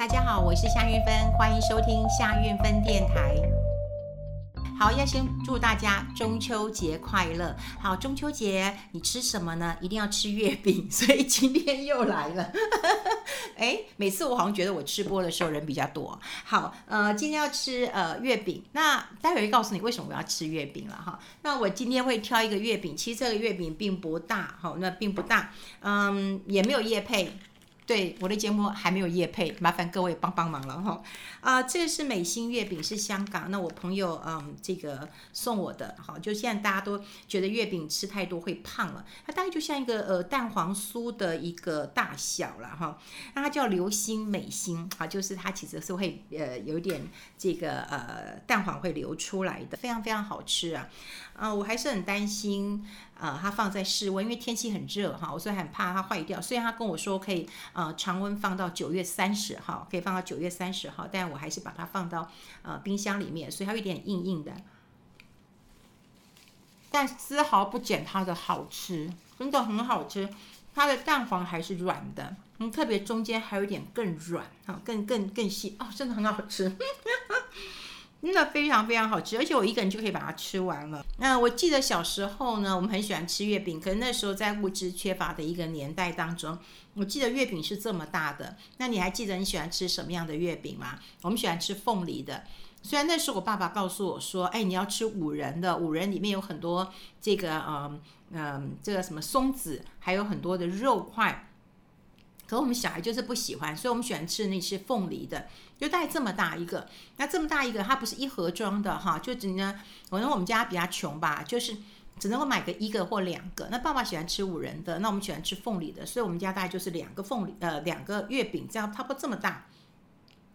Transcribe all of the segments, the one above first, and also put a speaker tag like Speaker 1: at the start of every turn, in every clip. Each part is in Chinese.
Speaker 1: 大家好，我是夏韵芬，欢迎收听夏韵芬电台。好，要先祝大家中秋节快乐。好，中秋节你吃什么呢？一定要吃月饼，所以今天又来了。哎，每次我好像觉得我吃播的时候人比较多。好，呃，今天要吃呃月饼，那待会会告诉你为什么我要吃月饼了哈。那我今天会挑一个月饼，其实这个月饼并不大，好，那并不大，嗯，也没有叶配。对，我的节目还没有业配，麻烦各位帮帮忙了哈。啊、这个是美心月饼，是香港，那我朋友嗯这个送我的，好，就现在大家都觉得月饼吃太多会胖了，它大概就像一个呃蛋黄酥的一个大小了哈。那它叫流心美心啊，就是它其实是会呃有一点这个呃蛋黄会流出来的，非常非常好吃啊。啊、我还是很担心。呃，它放在室温，因为天气很热哈，我所以很怕它坏掉。虽然他跟我说可以常温放到九月三十号，可以放到九月三十号，但我还是把它放到呃冰箱里面，所以它有点硬硬的，但丝毫不减它的好吃，真的很好吃。它的蛋黄还是软的，嗯，特别中间还有一点更软啊，更更更细哦，真的很好吃。真的非常非常好吃，而且我一个人就可以把它吃完了。那我记得小时候呢，我们很喜欢吃月饼，可是那时候在物质缺乏的一个年代当中，我记得月饼是这么大的。那你还记得你喜欢吃什么样的月饼吗？我们喜欢吃凤梨的。虽然那时候我爸爸告诉我说：“哎，你要吃五仁的，五仁里面有很多这个嗯嗯这个什么松子，还有很多的肉块。”可我们小孩就是不喜欢，所以我们喜欢吃那些凤梨的，就带这么大一个。那这么大一个，它不是一盒装的哈，就只能，可能我们家比较穷吧，就是只能够买个一个或两个。那爸爸喜欢吃五仁的，那我们喜欢吃凤梨的，所以我们家大概就是两个凤梨，呃，两个月饼，这样差不多这么大。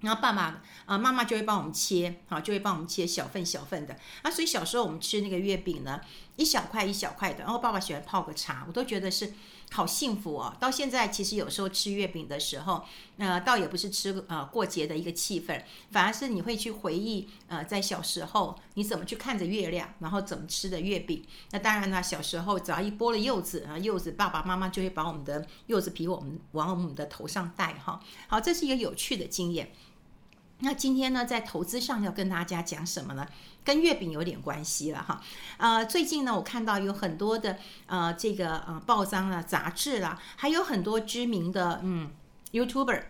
Speaker 1: 然后爸爸啊、妈妈就会帮我们切，好，就会帮我们切小份小份的。那，所以小时候我们吃那个月饼呢，一小块一小块的。然后爸爸喜欢泡个茶，我都觉得是。好幸福哦！到现在，其实有时候吃月饼的时候，呃，倒也不是吃呃过节的一个气氛，反而是你会去回忆呃，在小时候你怎么去看着月亮，然后怎么吃的月饼。那当然呢，小时候只要一剥了柚子啊，柚子爸爸妈妈就会把我们的柚子皮我们往我们的头上戴哈。好，这是一个有趣的经验。那今天呢，在投资上要跟大家讲什么呢？跟月饼有点关系了哈。呃，最近呢，我看到有很多的呃这个呃报章啊、杂志啦，还有很多知名的嗯 YouTuber，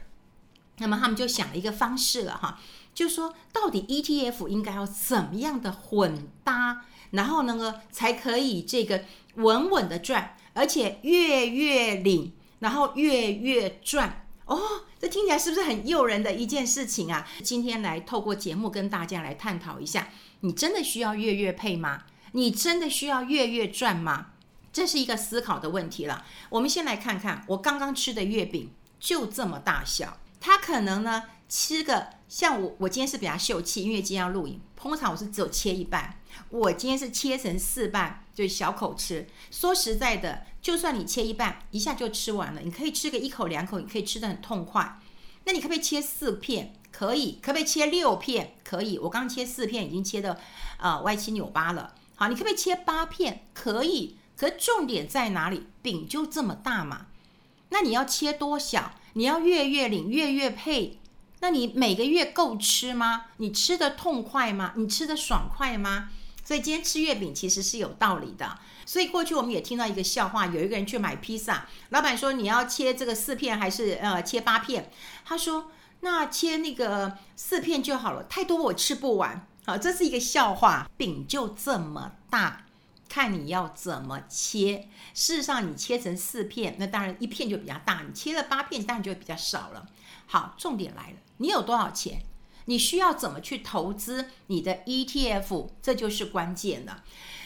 Speaker 1: 那么他们就想了一个方式了哈，就说到底 ETF 应该要怎么样的混搭，然后那个才可以这个稳稳的赚，而且月月领，然后月月赚。哦，这听起来是不是很诱人的一件事情啊？今天来透过节目跟大家来探讨一下，你真的需要月月配吗？你真的需要月月赚吗？这是一个思考的问题了。我们先来看看我刚刚吃的月饼，就这么大小，它可能呢七个像我，我今天是比较秀气，因为今天要录影，通常我是只有切一半，我今天是切成四半，就小口吃。说实在的。就算你切一半，一下就吃完了，你可以吃个一口两口，你可以吃得很痛快。那你可不可以切四片？可以。可不可以切六片？可以。我刚切四片，已经切的呃歪七扭八了。好，你可不可以切八片？可以。可重点在哪里？饼就这么大嘛。那你要切多小？你要月月领，月月配？那你每个月够吃吗？你吃得痛快吗？你吃得爽快吗？所以今天吃月饼其实是有道理的。所以过去我们也听到一个笑话，有一个人去买披萨，老板说，你要切这个四片还是呃切八片？他说那切那个四片就好了，太多我吃不完。好，这是一个笑话。饼就这么大，看你要怎么切。事实上，你切成四片，那当然一片就比较大；你切了八片，当然就会比较少了。好，重点来了，你有多少钱？你需要怎么去投资你的 ETF？这就是关键了。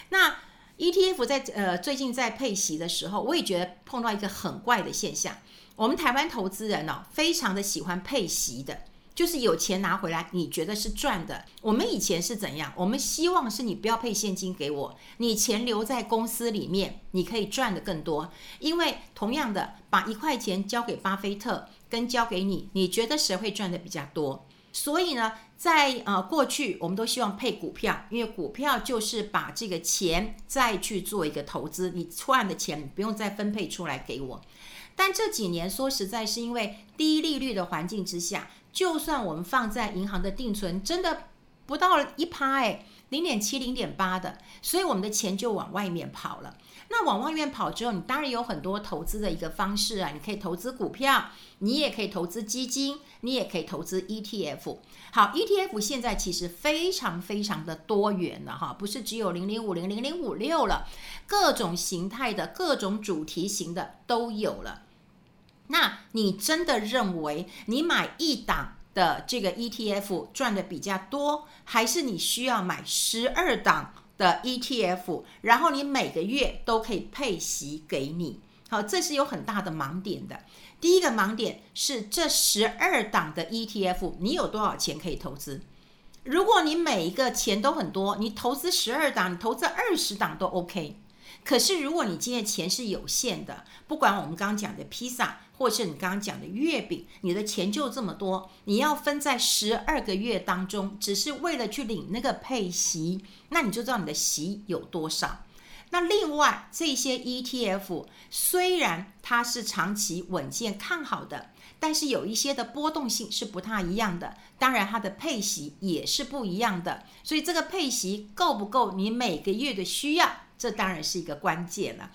Speaker 1: 那 ETF 在呃最近在配息的时候，我也觉得碰到一个很怪的现象。我们台湾投资人呢、哦，非常的喜欢配息的，就是有钱拿回来，你觉得是赚的。我们以前是怎样？我们希望是你不要配现金给我，你钱留在公司里面，你可以赚得更多。因为同样的，把一块钱交给巴菲特，跟交给你，你觉得谁会赚得比较多？所以呢，在呃过去，我们都希望配股票，因为股票就是把这个钱再去做一个投资，你出来的钱不用再分配出来给我。但这几年说实在，是因为低利率的环境之下，就算我们放在银行的定存，真的不到一趴哎，零点七、零点八的，所以我们的钱就往外面跑了。那往外面跑之后，你当然有很多投资的一个方式啊，你可以投资股票，你也可以投资基金，你也可以投资 ETF。好，ETF 现在其实非常非常的多元了哈，不是只有零零五零、零零五六了，各种形态的、各种主题型的都有了。那你真的认为你买一档的这个 ETF 赚的比较多，还是你需要买十二档的 ETF，然后你每个月都可以配息给你？好，这是有很大的盲点的。第一个盲点是这十二档的 ETF，你有多少钱可以投资？如果你每一个钱都很多，你投资十二档，你投资二十档都 OK。可是如果你今天钱是有限的，不管我们刚刚讲的披萨。或是你刚刚讲的月饼，你的钱就这么多，你要分在十二个月当中，只是为了去领那个配息，那你就知道你的息有多少。那另外这些 ETF 虽然它是长期稳健看好的，但是有一些的波动性是不太一样的，当然它的配息也是不一样的。所以这个配息够不够你每个月的需要，这当然是一个关键了。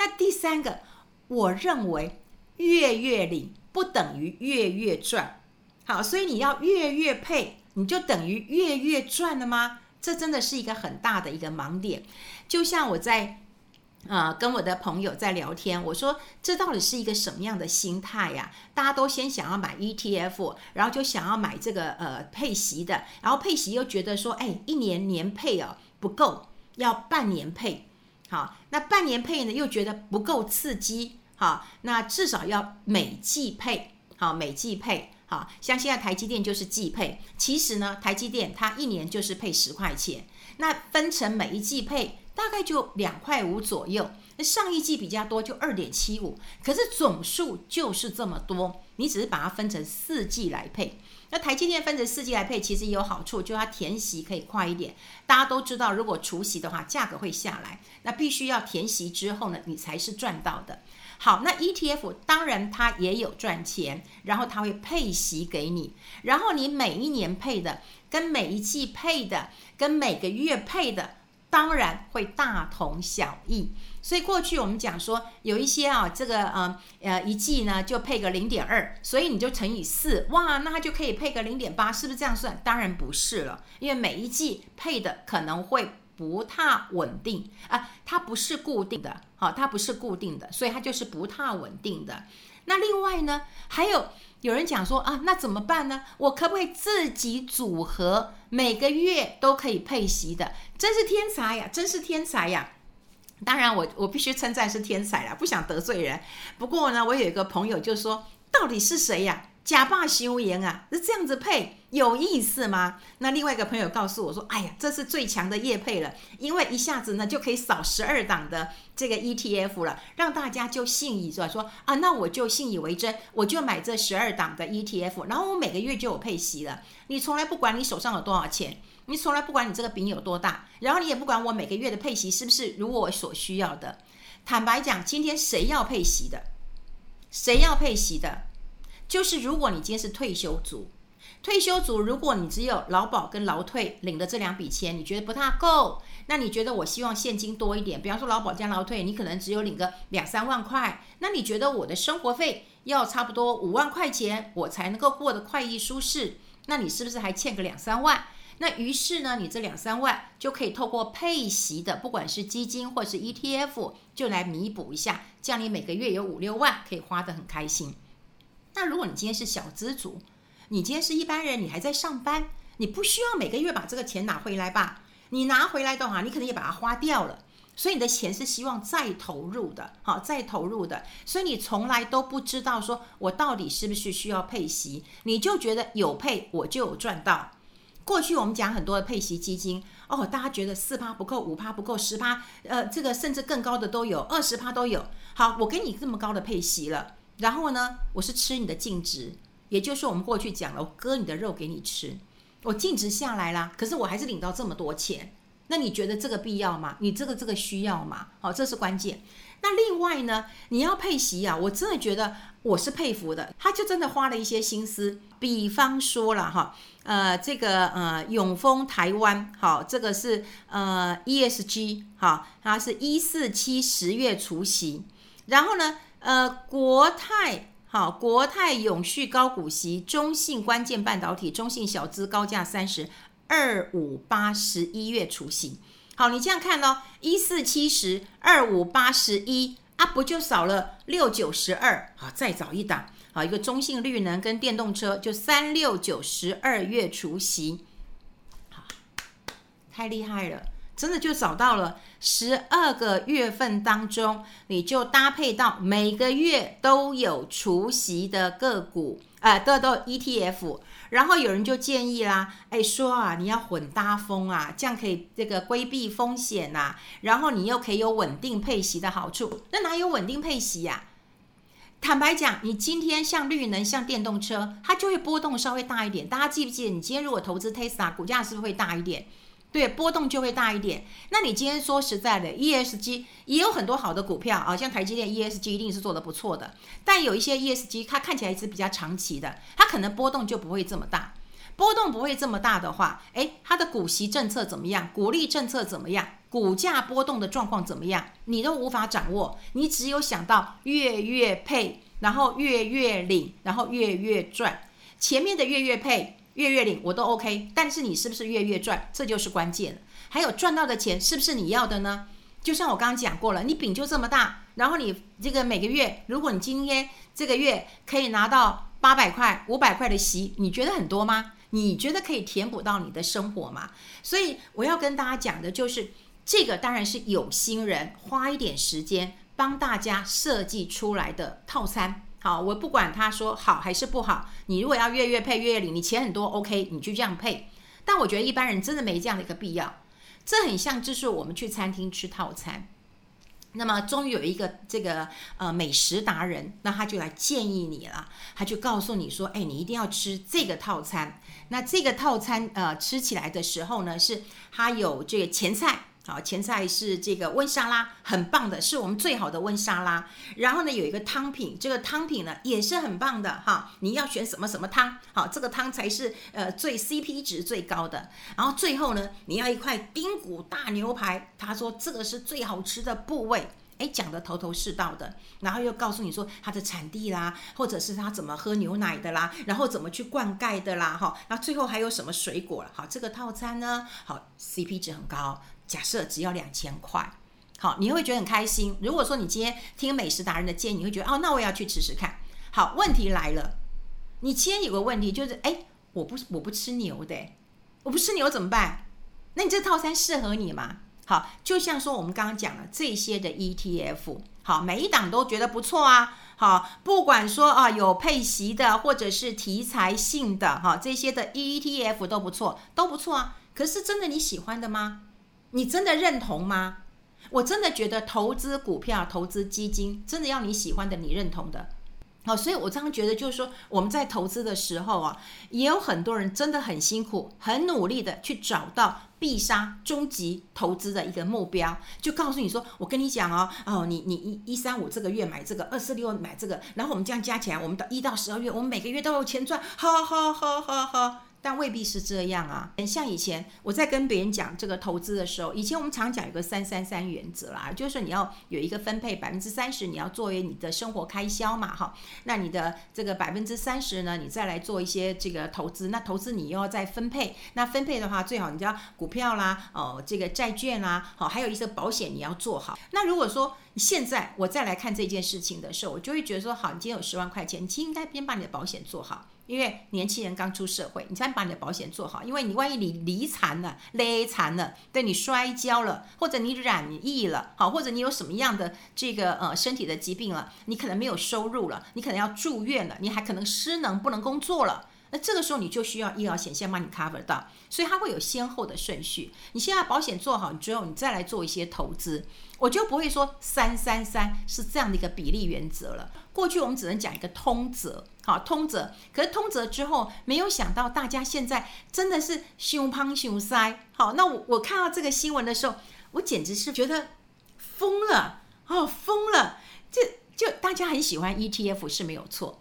Speaker 1: 那第三个，我认为。月月领不等于月月赚，好，所以你要月月配，你就等于月月赚了吗？这真的是一个很大的一个盲点。就像我在呃跟我的朋友在聊天，我说这到底是一个什么样的心态呀？大家都先想要买 ETF，然后就想要买这个呃配息的，然后配息又觉得说，哎，一年年配哦不够，要半年配，好，那半年配呢又觉得不够刺激。好，那至少要每季配，好，每季配，好，像现在台积电就是季配，其实呢，台积电它一年就是配十块钱，那分成每一季配大概就两块五左右，那上一季比较多就二点七五，可是总数就是这么多，你只是把它分成四季来配。那台积电分成四季来配，其实也有好处，就它填息可以快一点。大家都知道，如果除息的话，价格会下来，那必须要填息之后呢，你才是赚到的。好，那 ETF 当然它也有赚钱，然后它会配息给你，然后你每一年配的跟每一季配的跟每个月配的，当然会大同小异。所以过去我们讲说有一些啊，这个呃呃一季呢就配个零点二，所以你就乘以四，哇，那它就可以配个零点八，是不是这样算？当然不是了，因为每一季配的可能会。不太稳定啊，它不是固定的，好，它不是固定的，所以它就是不太稳定的。那另外呢，还有有人讲说啊，那怎么办呢？我可不可以自己组合，每个月都可以配息的？真是天才呀，真是天才呀！当然我，我必须称赞是天才了，不想得罪人。不过呢，我有一个朋友就说，到底是谁呀？假霸休言啊，是这样子配有意思吗？那另外一个朋友告诉我说：“哎呀，这是最强的业配了，因为一下子呢就可以扫十二档的这个 ETF 了，让大家就信以说说啊，那我就信以为真，我就买这十二档的 ETF，然后我每个月就有配息了。你从来不管你手上有多少钱，你从来不管你这个饼有多大，然后你也不管我每个月的配息是不是如我所需要的。坦白讲，今天谁要配息的？谁要配息的？”就是如果你今天是退休族，退休族，如果你只有劳保跟劳退领的这两笔钱，你觉得不太够，那你觉得我希望现金多一点，比方说劳保加劳退，你可能只有领个两三万块，那你觉得我的生活费要差不多五万块钱，我才能够过得快意舒适，那你是不是还欠个两三万？那于是呢，你这两三万就可以透过配息的，不管是基金或是 ETF，就来弥补一下，这样你每个月有五六万可以花得很开心。那如果你今天是小资族，你今天是一般人，你还在上班，你不需要每个月把这个钱拿回来吧？你拿回来的话，你可能也把它花掉了，所以你的钱是希望再投入的，好，再投入的，所以你从来都不知道说我到底是不是需要配息，你就觉得有配我就有赚到。过去我们讲很多的配息基金，哦，大家觉得四趴不够，五趴不够，十趴，呃，这个甚至更高的都有，二十趴都有。好，我给你这么高的配息了。然后呢，我是吃你的净值，也就是我们过去讲了，我割你的肉给你吃。我净值下来啦，可是我还是领到这么多钱，那你觉得这个必要吗？你这个这个需要吗？好，这是关键。那另外呢，你要配息啊，我真的觉得我是佩服的，他就真的花了一些心思。比方说了哈，呃，这个呃永丰台湾，好，这个是呃 ESG，好，它是一四七十月除息，然后呢，呃国泰，好，国泰永续高股息，中信关键半导体，中信小资高价三十二五八十一月除息。好，你这样看咯，一四七十二五八十一啊，不就少了六九十二？好，再找一档，好，一个中信绿能跟电动车就三六九十二月除息，好，太厉害了，真的就找到了十二个月份当中，你就搭配到每个月都有除息的个股，啊、呃，都都 ETF。然后有人就建议啦，哎，说啊，你要混搭风啊，这样可以这个规避风险呐、啊，然后你又可以有稳定配息的好处。那哪有稳定配息呀、啊？坦白讲，你今天像绿能、像电动车，它就会波动稍微大一点。大家记不记得，你今天如果投资 Tesla，股价是不是会大一点？对，波动就会大一点。那你今天说实在的，ESG 也有很多好的股票啊，像台积电 ESG 一定是做得不错的。但有一些 ESG 它看起来是比较长期的，它可能波动就不会这么大。波动不会这么大的话，诶，它的股息政策怎么样？股利政策怎么样？股价波动的状况怎么样？你都无法掌握。你只有想到月月配，然后月月领，然后月月赚。前面的月月配。月月领我都 OK，但是你是不是月月赚，这就是关键。还有赚到的钱是不是你要的呢？就像我刚刚讲过了，你饼就这么大，然后你这个每个月，如果你今天这个月可以拿到八百块、五百块的息，你觉得很多吗？你觉得可以填补到你的生活吗？所以我要跟大家讲的就是，这个当然是有心人花一点时间帮大家设计出来的套餐。好，我不管他说好还是不好，你如果要月月配月月领，你钱很多，OK，你就这样配。但我觉得一般人真的没这样的一个必要。这很像就是我们去餐厅吃套餐，那么终于有一个这个呃美食达人，那他就来建议你了，他就告诉你说，哎，你一定要吃这个套餐。那这个套餐呃吃起来的时候呢，是它有这个前菜。好，前菜是这个温沙拉，很棒的，是我们最好的温沙拉。然后呢，有一个汤品，这个汤品呢也是很棒的哈。你要选什么什么汤？好，这个汤才是呃最 CP 值最高的。然后最后呢，你要一块丁骨大牛排，他说这个是最好吃的部位，哎，讲得头头是道的。然后又告诉你说它的产地啦，或者是它怎么喝牛奶的啦，然后怎么去灌溉的啦，哈。那最后还有什么水果了？好，这个套餐呢，好 CP 值很高。假设只要两千块，好，你会觉得很开心。如果说你今天听美食达人的建议，你会觉得哦，那我也要去吃吃看。好，问题来了，你今天有个问题就是，哎，我不我不吃牛的，我不吃牛怎么办？那你这套餐适合你吗？好，就像说我们刚刚讲了这些的 ETF，好，每一档都觉得不错啊。好，不管说啊有配息的，或者是题材性的，哈，这些的 ETF 都不错，都不错啊。可是真的你喜欢的吗？你真的认同吗？我真的觉得投资股票、投资基金，真的要你喜欢的、你认同的。好，所以我常常觉得，就是说我们在投资的时候啊，也有很多人真的很辛苦、很努力的去找到必杀、终极投资的一个目标，就告诉你说：“我跟你讲哦，哦，你你一一三五这个月买这个，二四六买这个，然后我们这样加起来，我们到一到十二月，我们每个月都有钱赚。”哈哈哈哈哈。但未必是这样啊！像以前我在跟别人讲这个投资的时候，以前我们常讲有个三三三原则啦，就是说你要有一个分配百分之三十，你要作为你的生活开销嘛，哈。那你的这个百分之三十呢，你再来做一些这个投资。那投资你又要再分配，那分配的话，最好你要股票啦，哦，这个债券啦，好，还有一些保险你要做好。那如果说现在我再来看这件事情的时候，我就会觉得说，好，你今天有十万块钱，你其实应该先把你的保险做好。因为年轻人刚出社会，你先把你的保险做好。因为你万一你离残了、勒残了，对你摔跤了，或者你染疫了，好，或者你有什么样的这个呃身体的疾病了，你可能没有收入了，你可能要住院了，你还可能失能不能工作了那这个时候你就需要医疗险先帮你 cover 到，所以它会有先后的顺序。你现在保险做好之后，你再来做一些投资，我就不会说三三三是这样的一个比例原则了。过去我们只能讲一个通则，好通则。可是通则之后，没有想到大家现在真的是胸胖胸塞。好，那我我看到这个新闻的时候，我简直是觉得疯了哦，疯了！这就，大家很喜欢 ETF 是没有错。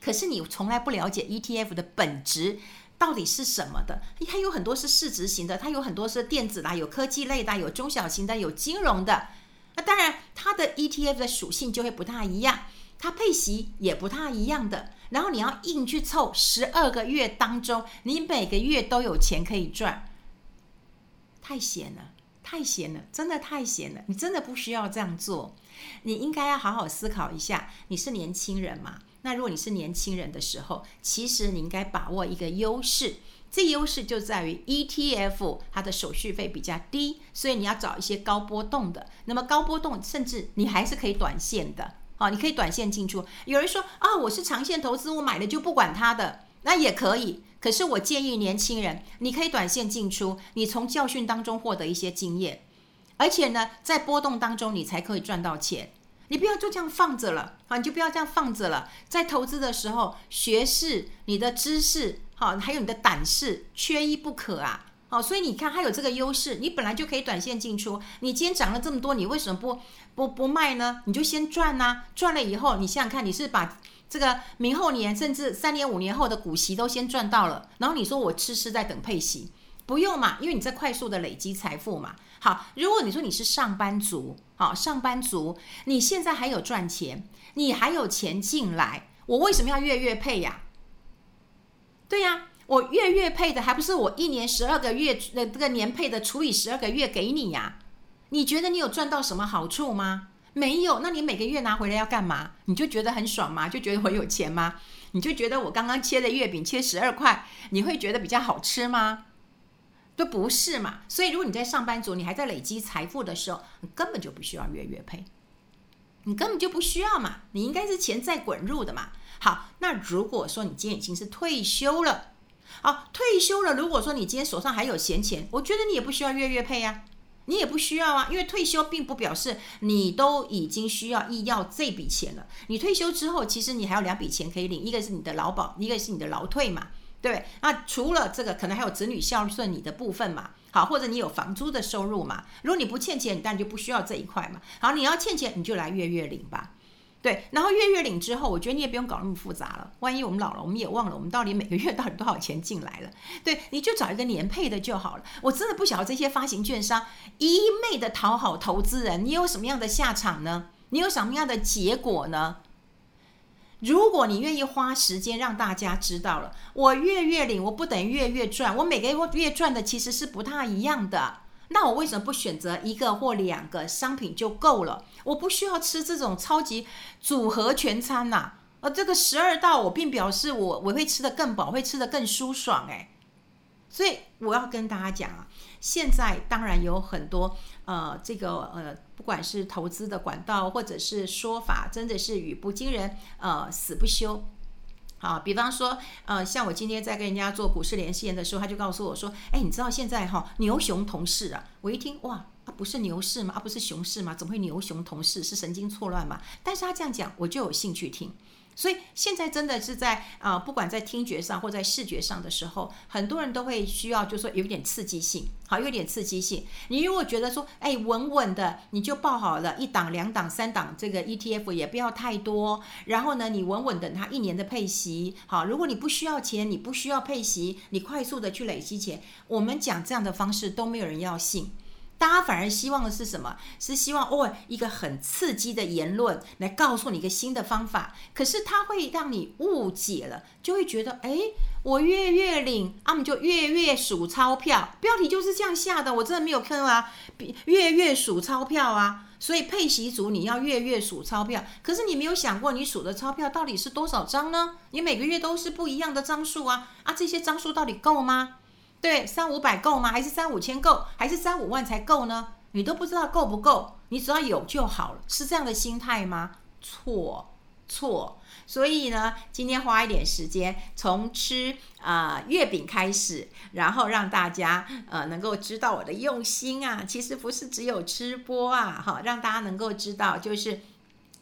Speaker 1: 可是你从来不了解 ETF 的本质到底是什么的？它有很多是市值型的，它有很多是电子啦，有科技类的，有中小型的，有金融的。那当然，它的 ETF 的属性就会不太一样，它配息也不太一样的。然后你要硬去凑十二个月当中，你每个月都有钱可以赚，太闲了，太闲了，真的太闲了。你真的不需要这样做，你应该要好好思考一下。你是年轻人嘛？那如果你是年轻人的时候，其实你应该把握一个优势，这优势就在于 ETF 它的手续费比较低，所以你要找一些高波动的。那么高波动，甚至你还是可以短线的，啊，你可以短线进出。有人说啊，我是长线投资，我买了就不管它的，那也可以。可是我建议年轻人，你可以短线进出，你从教训当中获得一些经验，而且呢，在波动当中你才可以赚到钱。你不要就这样放着了啊！你就不要这样放着了。在投资的时候，学识、你的知识，好，还有你的胆识，缺一不可啊！好，所以你看，它有这个优势，你本来就可以短线进出。你今天涨了这么多，你为什么不不不卖呢？你就先赚呐！赚了以后，你想想看，你是把这个明后年甚至三年、五年后的股息都先赚到了，然后你说我痴痴在等配息，不用嘛，因为你在快速的累积财富嘛。好，如果你说你是上班族，好，上班族，你现在还有赚钱，你还有钱进来，我为什么要月月配呀？对呀，我月月配的，还不是我一年十二个月那这个年配的除以十二个月给你呀？你觉得你有赚到什么好处吗？没有，那你每个月拿回来要干嘛？你就觉得很爽吗？就觉得我有钱吗？你就觉得我刚刚切的月饼切十二块，你会觉得比较好吃吗？都不是嘛，所以如果你在上班族，你还在累积财富的时候，你根本就不需要月月配，你根本就不需要嘛，你应该是钱在滚入的嘛。好，那如果说你今天已经是退休了，好，退休了，如果说你今天手上还有闲钱，我觉得你也不需要月月配呀，你也不需要啊，因为退休并不表示你都已经需要医药这笔钱了。你退休之后，其实你还有两笔钱可以领，一个是你的劳保，一个是你的劳退嘛。对，那除了这个，可能还有子女孝顺你的部分嘛，好，或者你有房租的收入嘛。如果你不欠钱，你当然就不需要这一块嘛。好，你要欠钱，你就来月月领吧。对，然后月月领之后，我觉得你也不用搞那么复杂了。万一我们老了，我们也忘了我们到底每个月到底多少钱进来了。对，你就找一个年配的就好了。我真的不晓得这些发行券商一昧的讨好投资人，你有什么样的下场呢？你有什么样的结果呢？如果你愿意花时间让大家知道了，我月月领，我不等于月月赚，我每个月月赚的其实是不太一样的。那我为什么不选择一个或两个商品就够了？我不需要吃这种超级组合全餐呐、啊。而这个十二道，我并表示我我会吃得更饱，会吃得更舒爽诶。所以我要跟大家讲啊，现在当然有很多呃，这个呃。不管是投资的管道，或者是说法，真的是语不惊人，呃，死不休。好，比方说，呃，像我今天在跟人家做股市连线的时候，他就告诉我说：“哎，你知道现在哈牛熊同市啊？”我一听，哇，啊不是牛市吗？啊不是熊市吗？怎么会牛熊同市？是神经错乱吗？但是他这样讲，我就有兴趣听。所以现在真的是在啊、不管在听觉上或在视觉上的时候，很多人都会需要，就是说有点刺激性，好，有点刺激性。你如果觉得说，哎，稳稳的，你就报好了，一档、两档、三档，这个 ETF 也不要太多。然后呢，你稳稳等它一年的配息，好。如果你不需要钱，你不需要配息，你快速的去累积钱，我们讲这样的方式都没有人要信。大家反而希望的是什么？是希望哦，一个很刺激的言论来告诉你一个新的方法。可是它会让你误解了，就会觉得，哎，我月月领，啊，我们就月月数钞票。标题就是这样下的，我真的没有坑啊，月月数钞票啊。所以配习组你要月月数钞票，可是你没有想过，你数的钞票到底是多少张呢？你每个月都是不一样的张数啊，啊，这些张数到底够吗？对，三五百够吗？还是三五千够？还是三五万才够呢？你都不知道够不够，你只要有就好了，是这样的心态吗？错，错。所以呢，今天花一点时间，从吃啊、月饼开始，然后让大家呃能够知道我的用心啊，其实不是只有吃播啊，哈，让大家能够知道就是。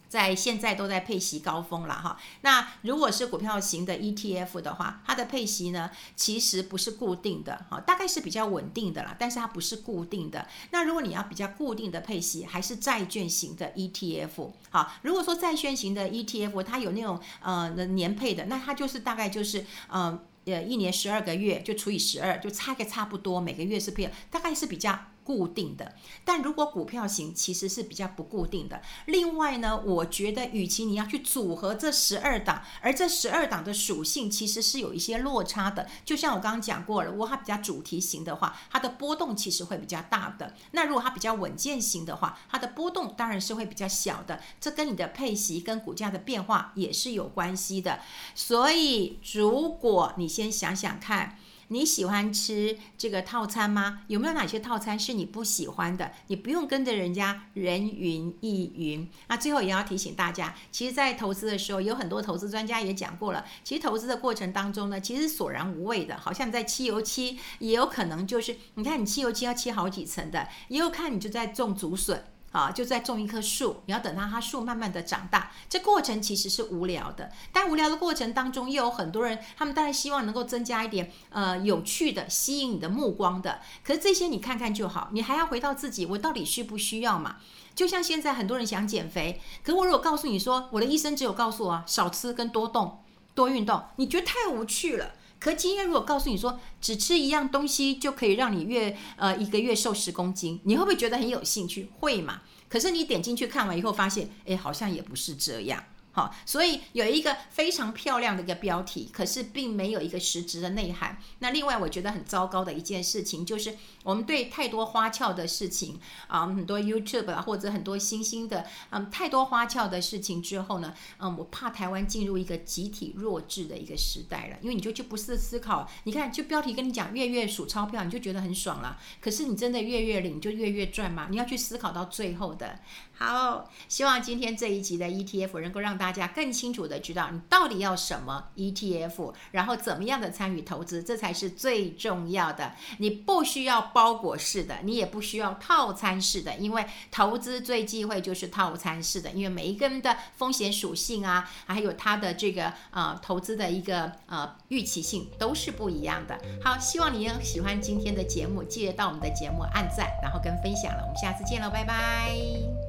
Speaker 1: 在现在都在配息高峰了哈，那如果是股票型的 ETF 的话，它的配息呢其实不是固定的哈，大概是比较稳定的啦，但是它不是固定的。那如果你要比较固定的配息，还是债券型的 ETF 好。如果说债券型的 ETF 它有那种呃年配的，那它就是大概就是呃呃一年十二个月就除以十二，就差个差不多，每个月是配，大概是比较。固定的，但如果股票型其实是比较不固定的。另外呢，我觉得与其你要去组合这十二档，而这十二档的属性其实是有一些落差的。就像我刚刚讲过了，如果它比较主题型的话，它的波动其实会比较大的。那如果它比较稳健型的话，它的波动当然是会比较小的。这跟你的配息跟股价的变化也是有关系的。所以，如果你先想想看。你喜欢吃这个套餐吗？有没有哪些套餐是你不喜欢的？你不用跟着人家人云亦云。那最后也要提醒大家，其实，在投资的时候，有很多投资专家也讲过了。其实投资的过程当中呢，其实索然无味的。好像你在漆油漆，也有可能就是，你看你漆油漆要漆好几层的，也有看你就在种竹笋。啊，就在种一棵树，你要等到，它树慢慢的长大，这过程其实是无聊的。但无聊的过程当中，又有很多人，他们当然希望能够增加一点呃有趣的、吸引你的目光的。可是这些你看看就好，你还要回到自己，我到底需不需要嘛？就像现在很多人想减肥，可我如果告诉你说，我的医生只有告诉我少吃跟多动、多运动，你觉得太无趣了。可今天如果告诉你说，只吃一样东西就可以让你月呃一个月瘦十公斤，你会不会觉得很有兴趣？会嘛？可是你点进去看完以后，发现，哎，好像也不是这样。好，所以有一个非常漂亮的一个标题，可是并没有一个实质的内涵。那另外我觉得很糟糕的一件事情，就是我们对太多花俏的事情啊，很多 YouTube 啊或者很多新兴的，嗯，太多花俏的事情之后呢，嗯，我怕台湾进入一个集体弱智的一个时代了，因为你就就不是思考，你看就标题跟你讲月月数钞票，你就觉得很爽了。可是你真的月月领就月月赚吗？你要去思考到最后的。好，希望今天这一集的 ETF 能够让大家更清楚的知道你到底要什么 ETF，然后怎么样的参与投资，这才是最重要的。你不需要包裹式的，你也不需要套餐式的，因为投资最忌讳就是套餐式的，因为每一个人的风险属性啊，还有他的这个呃投资的一个呃预期性都是不一样的。好，希望你也喜欢今天的节目，记得到我们的节目按赞，然后跟分享了。我们下次见了，拜拜。